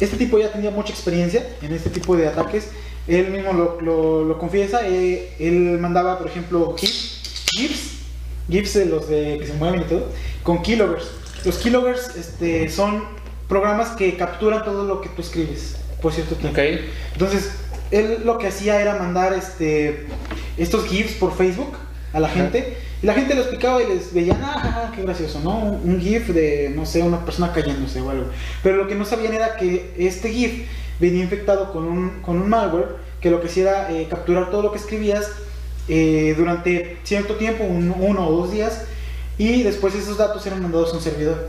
este tipo ya tenía mucha experiencia en este tipo de ataques. Él mismo lo, lo- lo confiesa. eh, él mandaba, por ejemplo, GIFs, GIFs, de los de que se mueven y todo, con keyloggers. Los keyloggers este, son programas que capturan todo lo que tú escribes por cierto tiempo. Entonces, él lo que hacía era mandar este, estos GIFs por Facebook a la Ajá. gente. Y la gente los picaba y les veían, ah, jaja, qué gracioso, ¿no? Un, un GIF de, no sé, una persona cayéndose o algo. Pero lo que no sabían era que este GIF venía infectado con un, con un malware que lo que hacía era eh, capturar todo lo que escribías eh, durante cierto tiempo, un- uno o dos días, y después esos datos eran mandados a un servidor.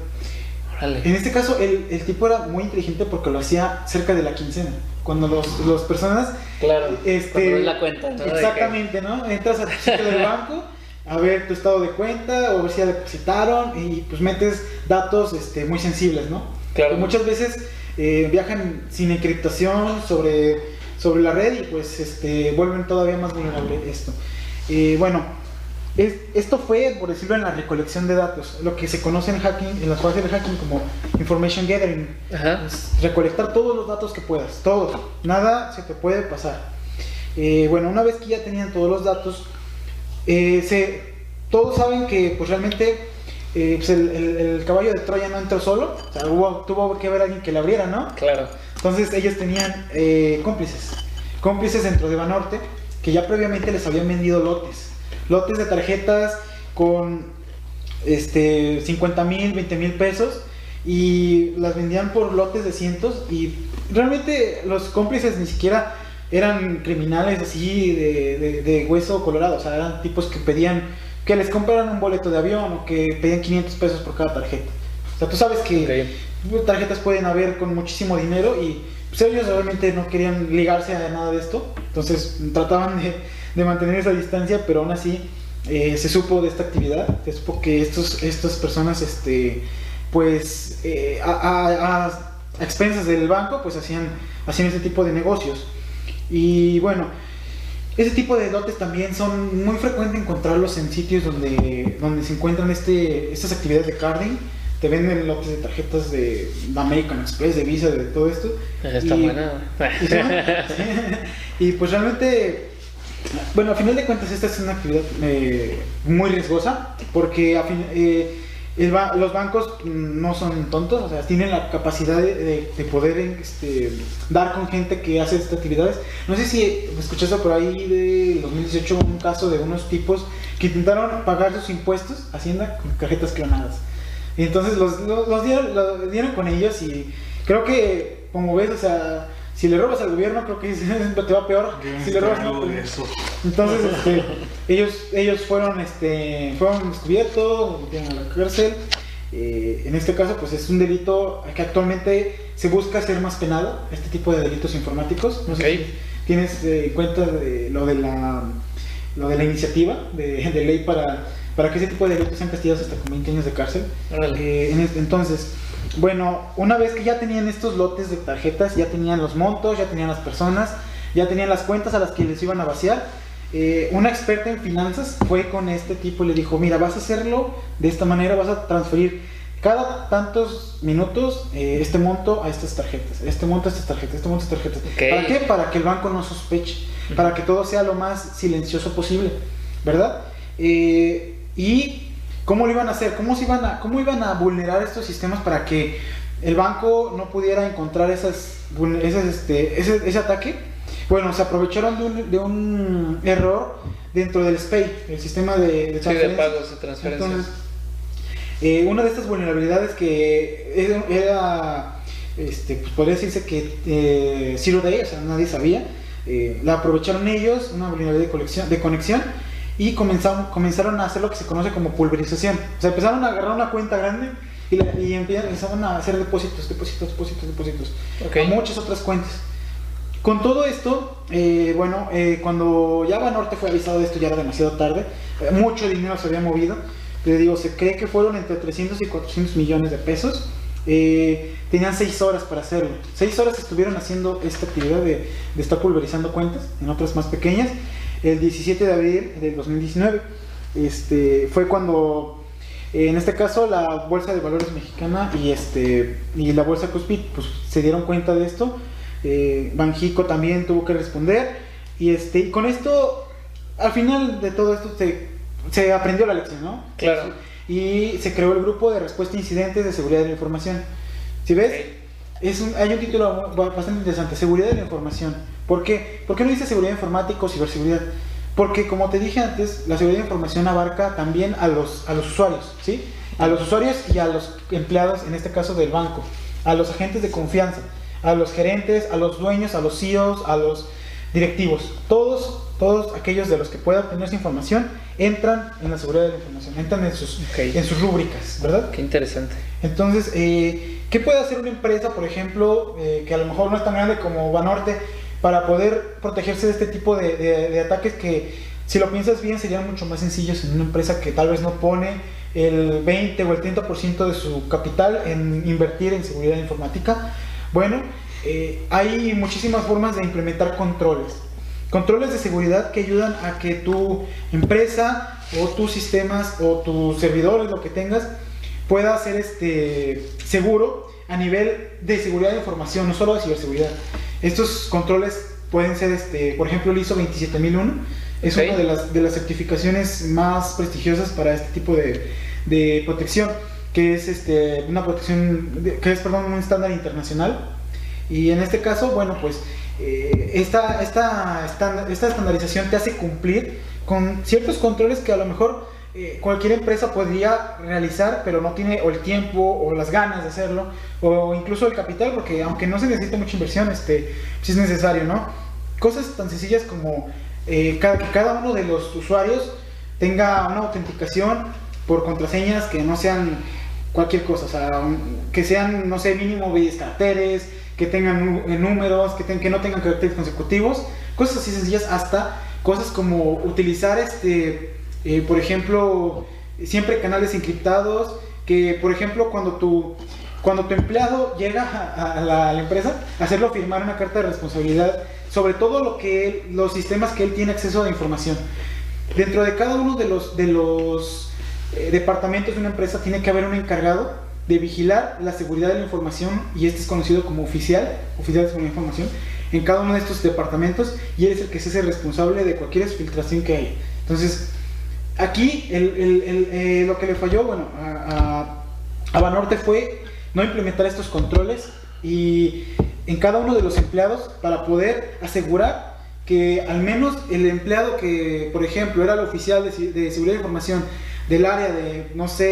En Órale. este caso, el, el tipo era muy inteligente porque lo hacía cerca de la quincena. Cuando los, los personas. Claro. Este, la cuenta, ¿no? Exactamente, ¿no? Entras a tu sitio del banco a ver tu estado de cuenta o a ver si ya depositaron y pues metes datos este, muy sensibles, ¿no? Claro. Muchas veces eh, viajan sin encriptación sobre, sobre la red y pues este, vuelven todavía más vulnerable esto. Eh, bueno, es- esto fue, por decirlo, en la recolección de datos, lo que se conoce en hacking, en las fases de hacking como information gathering. Ajá. Es recolectar todos los datos que puedas, todos, nada se te puede pasar. Eh, bueno, una vez que ya tenían todos los datos, eh, se, todos saben que pues realmente eh, pues, el, el- el caballo de Troya no entró solo, o sea, hubo- tuvo que haber alguien que le abriera, ¿no? Claro. Entonces ellos tenían eh, cómplices, cómplices dentro de Banorte que ya previamente les habían vendido lotes, lotes de tarjetas con este 50 mil, 20 mil pesos y las vendían por lotes de cientos y realmente los cómplices ni siquiera eran criminales así de, de- de hueso colorado, o sea, eran tipos que pedían que les compraran un boleto de avión o que pedían 500 pesos por cada tarjeta. O sea, tú sabes que tarjetas pueden haber con muchísimo dinero y pues, ellos realmente no querían ligarse a nada de esto, entonces trataban de, de mantener esa distancia, pero aún así eh, se supo de esta actividad, se supo que estos, estas personas, este, pues, eh, a, a- a expensas del banco, pues hacían, hacían este tipo de negocios. Y bueno, ese tipo de lotes también son muy frecuentes encontrarlos en sitios donde, donde se encuentran este, estas actividades de carding. Te venden lotes de tarjetas de American Express, de Visa, de todo esto. Está Y- buena. y, y pues realmente, bueno, a final de cuentas esta es una actividad eh, muy riesgosa porque a fin- eh, el ba- los bancos no son tontos, o sea, tienen la capacidad de, de- de poder este, dar con gente que hace estas actividades. No sé si escuchaste por ahí de 2018 un caso de unos tipos que intentaron pagar sus impuestos a Hacienda con tarjetas clonadas. Y entonces los, los, los dieron, los dieron con ellos y creo que, como ves, o sea, si le robas al gobierno, creo que te va peor. Si le robas de eso. entonces, este, ellos, ellos fueron, este, fueron descubiertos, metieron a la cárcel. Eh, en este caso, pues es un delito que actualmente se busca hacer más penado, este tipo de delitos informáticos. No sé si tienes eh, en cuenta de lo de la, lo de la iniciativa de, de ley para, para que ese tipo de delitos sean castigados hasta con 20 años de cárcel. Eh, en este- entonces, bueno, una vez que ya tenían estos lotes de tarjetas, ya tenían los montos, ya tenían las personas, ya tenían las cuentas a las que les iban a vaciar, eh, una experta en finanzas fue con este tipo y le dijo, mira, vas a hacerlo de esta manera, vas a transferir cada tantos minutos eh, este monto a estas tarjetas, este monto a estas tarjetas, este monto a estas tarjetas. ¿Para qué? Para que el banco no sospeche, para que todo sea lo más silencioso posible, ¿verdad? Eh, y cómo lo iban a hacer, cómo, se iban a, cómo iban a vulnerar estos sistemas para que el banco no pudiera encontrar esas, esas, este, ese, ese ataque. Bueno, se aprovecharon de un, de un error dentro del SPAY, el sistema de, de Sí, de pagos, de transferencias. Entonces, eh, una de estas vulnerabilidades que era, era, este, pues podría decirse que eh, Zero Day, o sea, nadie sabía, eh, la aprovecharon ellos, una vulnerabilidad de, colección, de conexión, y comenzaron, comenzaron a hacer lo que se conoce como pulverización. O sea, empezaron a agarrar una cuenta grande y, la- y empezaron a hacer depósitos, depósitos, depósitos, depósitos, Ok. a muchas otras cuentas. Con todo esto, eh, bueno, eh, cuando ya Banorte fue avisado de esto, ya era demasiado tarde, eh, mucho dinero se había movido. Le digo, se cree que fueron entre 300 y 400 millones de pesos. Eh, tenían 6 horas para hacerlo. 6 horas estuvieron haciendo esta actividad de, de estar pulverizando cuentas en otras más pequeñas. El 17 de abril del 2019 este, fue cuando, eh, en este caso, la Bolsa de Valores Mexicana y, este, y la Bolsa Cuspid pues, se dieron cuenta de esto. Eh, Banjico también tuvo que responder. Y, este, y con esto, al final de todo esto, se, se aprendió la lección, ¿no? Claro. Y se creó el grupo de respuesta a incidentes de seguridad de la información. Si ves, es un- hay un título ba- bastante interesante, seguridad de la información. ¿Por qué? ¿Por qué no dice seguridad informática o ciberseguridad? Porque como te dije antes, la seguridad de información abarca también a los, a los usuarios, ¿sí? A los usuarios y a los empleados, en este caso del banco, a los agentes de confianza, a los gerentes, a los dueños, a los CEOs, a los directivos. Todos, todos aquellos de los que pueda obtener esa información entran en la seguridad de la información, entran en sus, Ok. en sus rúbricas, ¿verdad? Qué interesante. Entonces, eh, ¿qué puede hacer una empresa, por ejemplo, eh, que a lo mejor no es tan grande como Banorte, para poder protegerse de este tipo de, ataques que, si lo piensas bien, serían mucho más sencillos en una empresa que tal vez no pone el 20 o el 30% de su capital en invertir en seguridad informática? Bueno, eh, hay muchísimas formas de implementar controles. Controles de seguridad que ayudan a que tu empresa o tus sistemas o tus servidores, lo que tengas, pueda ser este, seguro a nivel de seguridad de información, no solo de ciberseguridad. Estos controles pueden ser, este, por ejemplo, el ISO 27001, es una de las, de las certificaciones más prestigiosas para este tipo de, de protección, que es este, una protección, de- que es, perdón, un estándar internacional. Y en este caso, bueno, pues eh, esta, esta, esta estandarización te hace cumplir con ciertos controles que a lo mejor eh, cualquier empresa podría realizar, pero no tiene o el tiempo o las ganas de hacerlo, o incluso el capital, porque aunque no se necesita mucha inversión, este, sí es necesario, ¿no? Cosas tan sencillas como eh, cada, que cada uno de los usuarios tenga una autenticación por contraseñas que no sean cualquier cosa, o sea, un- que sean, no sé, mínimo 10 caracteres, que tengan eh, números, que, ten- que no tengan caracteres consecutivos, cosas así sencillas, hasta cosas como utilizar este eh, por ejemplo, siempre canales encriptados, que por ejemplo cuando tu, cuando tu empleado llega a, la, empresa, hacerlo firmar una carta de responsabilidad sobre todo lo que él- los sistemas que él tiene acceso a información. Dentro de cada uno de los, eh, departamentos de una empresa tiene que haber un encargado de vigilar la seguridad de la información y este es conocido como oficial, oficial de seguridad de información, en cada uno de estos departamentos y él es el que se hace responsable de cualquier filtración que haya. Entonces, aquí eh, lo que le falló, bueno, a, a, a Banorte fue no implementar estos controles y en cada uno de los empleados para poder asegurar que al menos el empleado que, por ejemplo, era el oficial de, seguridad de información del área de, no sé,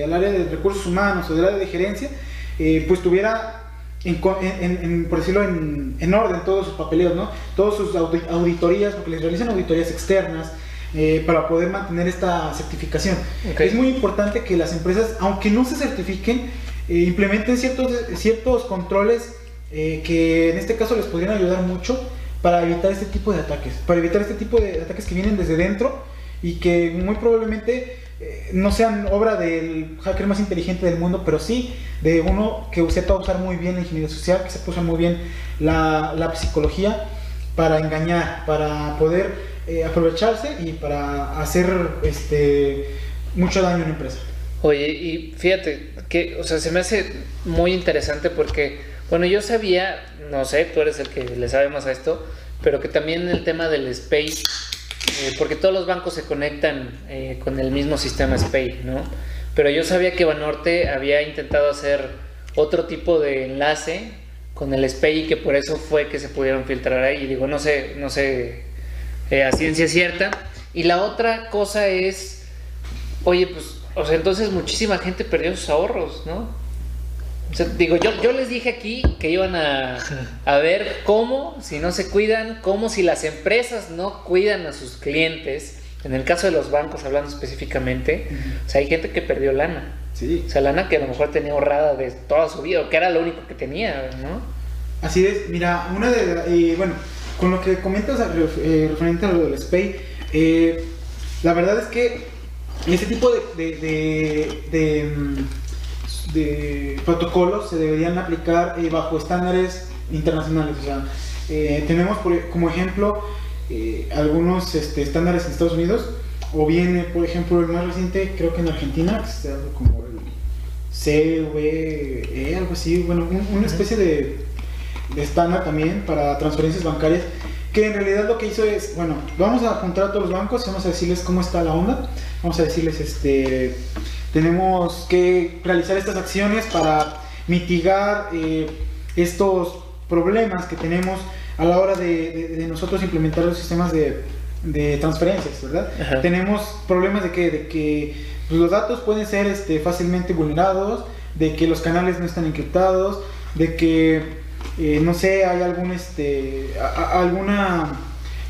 del área de recursos humanos o del área de gerencia, eh, pues tuviera, en, en- en- por decirlo, en, en orden todos sus papeleos, ¿no? Todas sus audi- auditorías, porque les realizan auditorías externas, eh, para poder mantener esta certificación. Es muy importante que las empresas, aunque no se certifiquen, eh, implementen ciertos, ciertos controles eh, que en este caso les podrían ayudar mucho para evitar este tipo de ataques, para evitar este tipo de ataques que vienen desde dentro y que muy probablemente eh, no sean obra del hacker más inteligente del mundo, pero sí de uno que sepa usar muy bien la ingeniería social, que sepa usar muy bien la, la psicología para engañar, para poder aprovecharse y para hacer este, mucho daño a una empresa. Oye, y fíjate que, o sea, se me hace muy interesante porque, bueno, yo sabía, no sé, tú eres el que le sabe más a esto, pero que también el tema del SPAY, eh, porque todos los bancos se conectan eh, con el mismo sistema SPAY, ¿no? Pero yo sabía que Banorte había intentado hacer otro tipo de enlace con el SPAY y que por eso fue que se pudieron filtrar ahí. Y digo, no sé, no sé eh, a ciencia cierta. Y la otra cosa es, oye, pues, o sea, entonces muchísima gente perdió sus ahorros, ¿no? O sea, digo, yo, yo les dije aquí que iban a, a ver cómo, si no se cuidan, cómo si las empresas no cuidan a sus clientes, en el caso de los bancos hablando específicamente, o sea, hay gente que perdió lana. Sí. O sea, lana que a lo mejor tenía ahorrada de toda su vida, o que era lo único que tenía, ¿no? Así es, mira, una de eh, bueno, con lo que comentas eh, referente a lo del SPAY, eh, la verdad es que este tipo de, de, de- de, mm, de protocolos se deberían aplicar eh, bajo estándares internacionales. O sea, eh, tenemos por- como ejemplo eh, algunos este, estándares en Estados Unidos, o bien, por ejemplo, el más reciente, creo que en Argentina, que es algo como el CVE, algo así, bueno, un- una especie de, de estándar también para transferencias bancarias, que en realidad lo que hizo es, bueno, vamos a juntar a todos los bancos y vamos a decirles cómo está la onda, vamos a decirles, este, tenemos que realizar estas acciones para mitigar eh, estos problemas que tenemos a la hora de, de- de nosotros implementar los sistemas de, de transferencias, ¿verdad? Ajá. Tenemos problemas de que, de que pues, los datos pueden ser este, fácilmente vulnerados, de que los canales no están encriptados, de que, eh, no sé, hay algún, este, a- a- alguna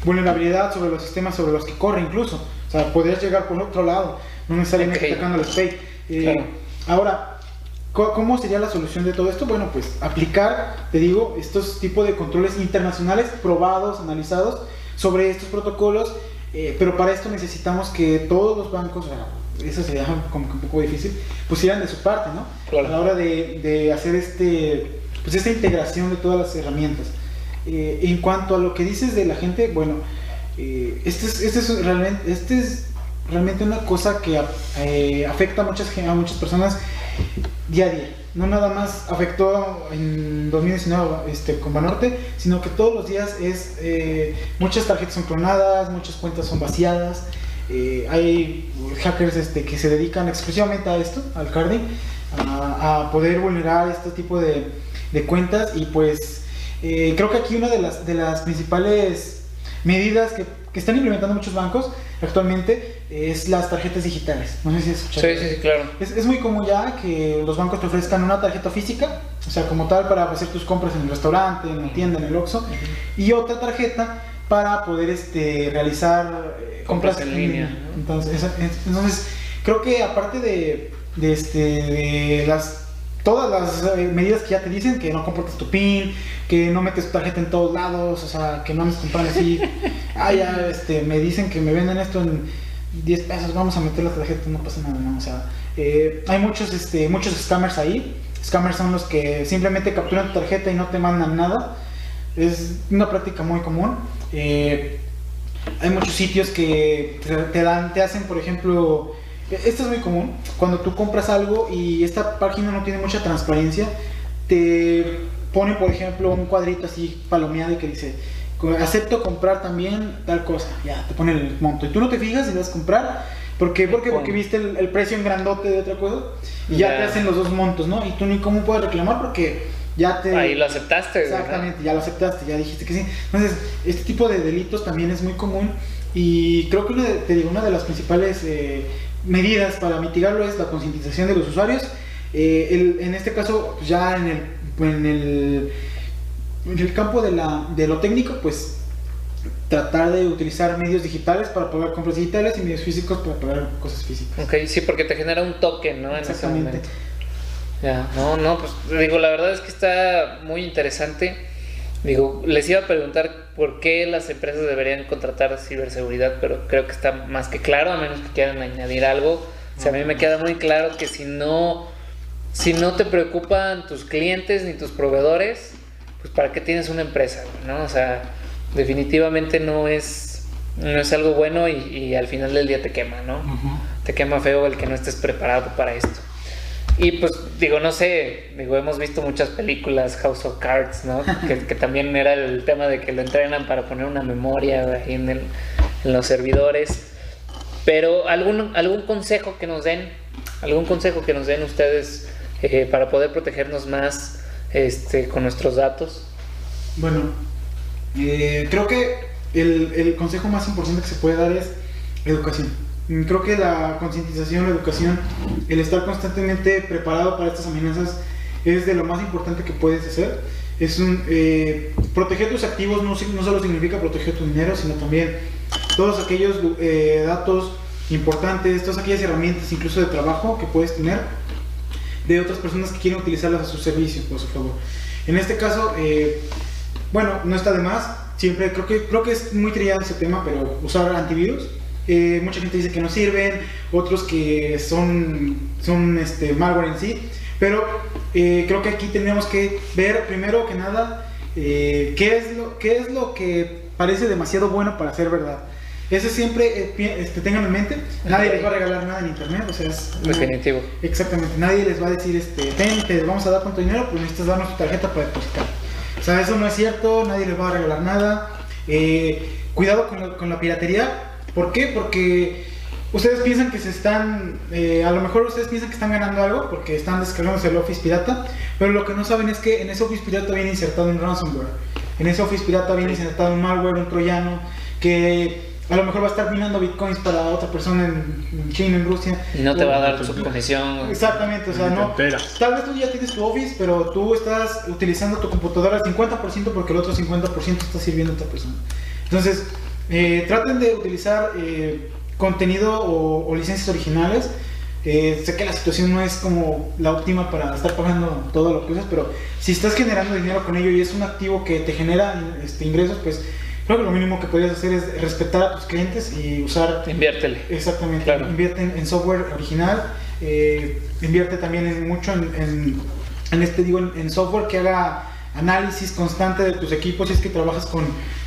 vulnerabilidad sobre los sistemas sobre los que corre incluso. O sea, podrías llegar por otro lado, no necesariamente atacando el SPAY. Eh, Claro. Ahora, ¿co- ¿cómo sería la solución de todo esto? Bueno, pues aplicar, te digo, estos tipos de controles internacionales probados, analizados sobre estos protocolos, eh, pero para esto necesitamos que todos los bancos, bueno, eso sería como que un poco difícil, pusieran de su parte, ¿no? Claro. A la hora de, de hacer este, pues esta integración de todas las herramientas. Eh, en cuanto a lo que dices de la gente, bueno, eh, este, es, este, es realmente, este es realmente una cosa que eh, afecta a muchas, a muchas personas día a día. No nada más afectó en 2019 este, con Banorte, sino que todos los días es muchas tarjetas son clonadas, muchas cuentas son vaciadas. hay hackers este, que se dedican exclusivamente a esto, al carding, a poder vulnerar este tipo de, de cuentas y pues eh, creo que aquí una de las, de las principales medidas que, que están implementando muchos bancos actualmente es las tarjetas digitales. No sé si has escuchado. Sí, sí, sí, claro. Es, es muy común ya que los bancos te ofrezcan una tarjeta física, o sea, como tal para hacer tus compras en el restaurante, en la tienda, en el Oxxo, y otra tarjeta para poder este, realizar eh, Compras compras, en línea, ¿no? Entonces, entonces, creo que aparte de, de, este, de las todas las eh, medidas que ya te dicen, que no compartes tu PIN, que no metes tu tarjeta en todos lados, o sea, que no andes comprando así, ah, ya este, me dicen que me venden esto en 10 pesos, vamos a meter la tarjeta, no pasa nada, ¿no? O sea, eh, hay muchos, este, muchos scammers ahí. Scammers son los que simplemente capturan tu tarjeta y no te mandan nada. Es una práctica muy común. Eh, hay muchos sitios que te- te dan, te hacen, por ejemplo, esto es muy común, cuando tú compras algo y esta página no tiene mucha transparencia, te pone, por ejemplo, un cuadrito así palomeado y que dice, acepto comprar también tal cosa, ya, te pone el monto. Y tú no te fijas y vas a comprar, ¿por qué? Porque, porque viste el, el precio en grandote de otra cosa y ya, Ya. te hacen los dos montos, ¿no? Y tú ni cómo puedes reclamar porque ya te... Ahí lo aceptaste. Exactamente, ya lo aceptaste, ya dijiste que sí. Entonces, este tipo de delitos también es muy común y creo que una de, te digo, una de las principales eh, medidas para mitigarlo es la concientización de los usuarios. Eh, el- en este caso, ya en el, en el, en el campo de, la, de lo técnico, pues tratar de utilizar medios digitales para pagar compras digitales y medios físicos para pagar cosas físicas. Ok, sí, porque te genera un token, ¿no? En ese Exactamente. momento. Ya, no, no, pues digo, la verdad es que está muy interesante. Digo, les iba a preguntar por qué las empresas deberían contratar ciberseguridad, pero creo que está más que claro, a menos que quieran añadir algo. O sea, a mí me queda muy claro que si no, si no te preocupan tus clientes ni tus proveedores, pues para qué tienes una empresa, ¿no? O sea, definitivamente no es, no es algo bueno y, y al final del día te quema, ¿no? te quema feo el que no estés preparado para esto. Y pues digo, no sé, digo, hemos visto muchas películas, House of Cards, ¿no? Que, que también era el tema de que lo entrenan para poner una memoria ahí en, el- en los servidores. Pero algún, algún consejo que nos den, algún consejo que nos den ustedes eh, para poder protegernos más este, con nuestros datos. Bueno, eh, creo que el, el consejo más importante que se puede dar es educación. Mm, Creo que la concientización, la educación, el estar constantemente preparado para estas amenazas es de lo más importante que puedes hacer. Es eh, proteger tus activos no solo significa proteger tu dinero, sino también todos aquellos eh, datos importantes, todas aquellas herramientas incluso de trabajo que puedes tener de otras personas que quieren utilizarlas a su servicio, por su favor. En este caso, eh, bueno, no está de más. Siempre creo que creo que es muy trillado ese tema, pero usar antivirus. Eh, mucha gente dice que no sirven, otros que son son este malware en sí. Pero eh, creo que aquí tenemos que ver primero que nada eh, qué es lo qué es lo que parece demasiado bueno para ser verdad. Eso siempre eh, este, tengan en mente. Nadie les va a regalar nada en internet, o sea, es una- Definitivo. Exactamente, nadie les va a decir, este, ten, te vamos a dar cuánto dinero, pues necesitas darnos tu tarjeta para depositar. O sea, eso no es cierto, nadie les va a regalar nada. Eh, cuidado con la, con la piratería. ¿Por qué? Porque ustedes piensan que se están, eh, a lo mejor ustedes piensan que están ganando algo porque están descargándose el Office pirata, pero lo que no saben es que en ese Office pirata viene insertado un ransomware. En ese Office pirata viene insertado un malware, un troyano, que a lo mejor va a estar minando bitcoins para otra persona en, China, en Rusia. Y no te va a dar su comisión. güey. Exactamente, o sea, no. Tal vez tú ya tienes tu Office, pero tú estás utilizando tu computadora al 50% porque el otro 50% está sirviendo a otra persona. Entonces, eh, traten de utilizar eh, contenido o, o licencias originales. Eh, sé que la situación no es como la óptima para estar pagando todo lo que usas, pero si estás generando dinero con ello y es un activo que te genera este, ingresos, pues creo que lo mínimo que podrías hacer es respetar a tus clientes y usar Inviértele. Exactamente, Claro. invierte en, en software original, eh, invierte también en mucho en, en, en este digo en software que haga análisis constante de tus equipos si es que trabajas con,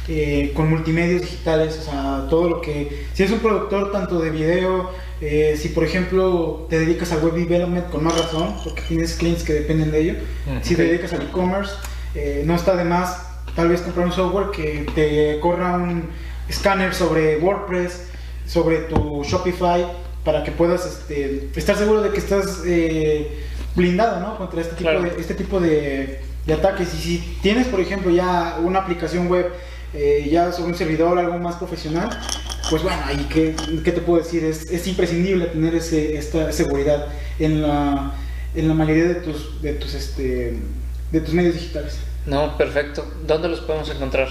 eh, con multimedios digitales, o sea, todo lo que, si es un productor tanto de video, eh, si por ejemplo te dedicas al web development con más razón, porque tienes clientes que dependen de ello, Mm, si te dedicas al e-commerce, eh, no está de más tal vez comprar un software que te corra un escáner sobre WordPress, sobre tu Shopify, para que puedas este, estar seguro de que estás blindado ¿no? contra este tipo, Claro. de, este tipo de, de ataques. Y si tienes, por ejemplo, ya una aplicación web, eh, ya sobre un servidor, algo más profesional, pues bueno, ahí qué, qué te puedo decir, es, es imprescindible tener ese, esta seguridad en la, en la mayoría de tus, de tus, este, de tus medios digitales. No, perfecto. ¿Dónde los podemos encontrar?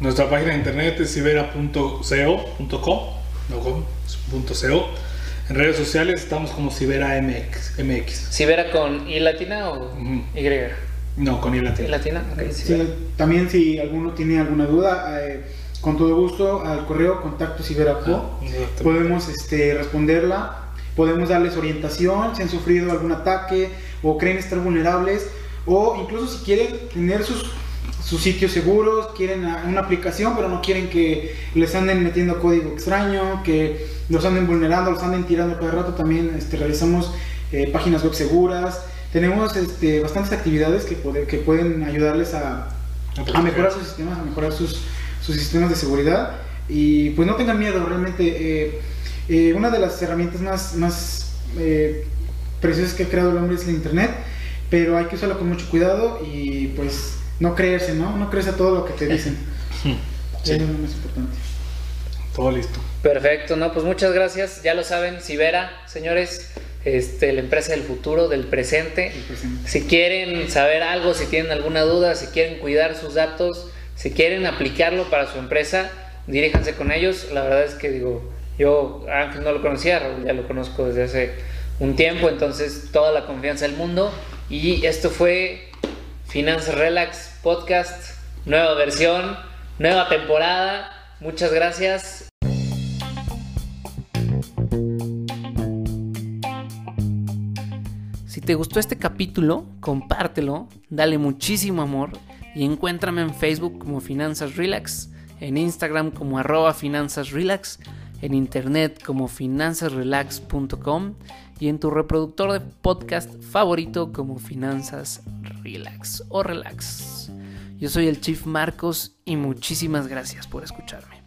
Nuestra página de internet es cibera.co.com, no com, es punto .co. En redes sociales estamos como Cibera MX. MX. ¿Sibera con I latina o Ujú. Y? No, con I ¿I latina. latina? Sí, Sibera. también si alguno tiene alguna duda, eh, con todo gusto al correo contacto Ah, podemos este, responderla, podemos darles orientación si han sufrido algún ataque o creen estar vulnerables o incluso si quieren tener sus, sus sitios seguros, quieren una aplicación pero no quieren que les anden metiendo código extraño, que los anden vulnerando, los anden tirando cada rato, también este, realizamos eh, páginas web seguras. Tenemos este, bastantes actividades que, que pueden ayudarles a, mejorar sus sistemas, a mejorar sus, sus sistemas de seguridad. Y pues no tengan miedo, realmente. eh, eh, una de las herramientas más, más preciosas que ha creado el hombre es la internet, pero hay que usarlo con mucho cuidado y pues no creerse, ¿no? No creerse a todo lo que te dicen. Sí. Eso es lo más importante. Todo listo. Perfecto, no, pues muchas gracias. Ya lo saben, Sibera, señores, este, la empresa del futuro, del presente. El presente. Si quieren saber algo, si tienen alguna duda, si quieren cuidar sus datos, si quieren aplicarlo para su empresa, diríjanse con ellos. La verdad es que digo, yo Ángel no lo conocía, Raúl ya lo conozco desde hace un tiempo, entonces toda la confianza del mundo. Y esto fue Finanzas Relax Podcast, nueva versión, nueva temporada. Muchas gracias. Si te gustó este capítulo, compártelo, dale muchísimo amor y encuéntrame en Facebook como Finanzas Relax, en Instagram como arroba Finanzas Relax, en internet como finanzasrelax.com y en tu reproductor de podcast favorito como Finanzas Relax o Relax. Yo soy el Chief Marcos y muchísimas gracias por escucharme.